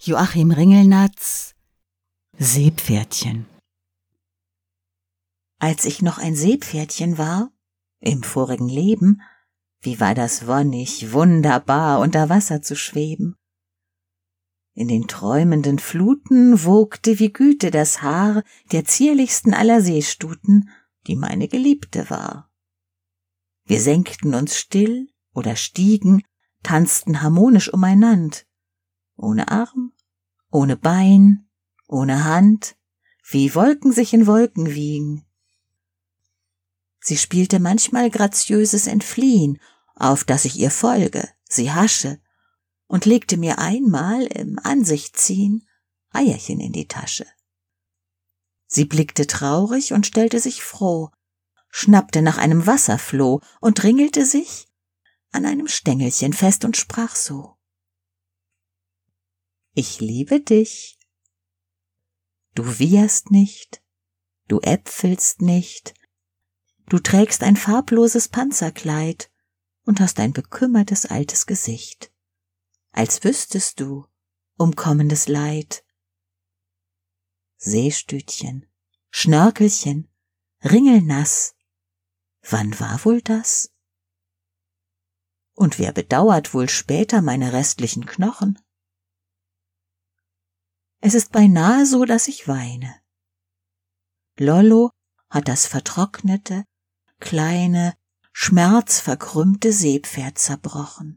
Joachim Ringelnatz Seepferdchen Als ich noch ein Seepferdchen war, im vorigen Leben, wie war das wonnig, wunderbar, unter Wasser zu schweben. In den träumenden Fluten wogte wie Güte das Haar der zierlichsten aller Seestuten, die meine Geliebte war. Wir senkten uns still oder stiegen, tanzten harmonisch umeinand, ohne Arm, ohne Bein, ohne Hand, wie Wolken sich in Wolken wiegen. Sie spielte manchmal graziöses Entfliehen, auf das ich ihr folge, sie hasche, und legte mir einmal im Ansichtziehen Eierchen in die Tasche. Sie blickte traurig und stellte sich froh, schnappte nach einem Wasserfloh und ringelte sich an einem Stängelchen fest und sprach so. Ich liebe dich. Du wieherst nicht, du äpfelst nicht, du trägst ein farbloses Panzerkleid und hast ein bekümmertes altes Gesicht, als wüsstest du um kommendes Leid. Seestütchen, Schnörkelchen, ringelnass, wann war wohl das? Und wer bedauert wohl später meine restlichen Knochen? Es ist beinahe so, dass ich weine. Lollo hat das vertrocknete, kleine, schmerzverkrümmte Seepferd zerbrochen.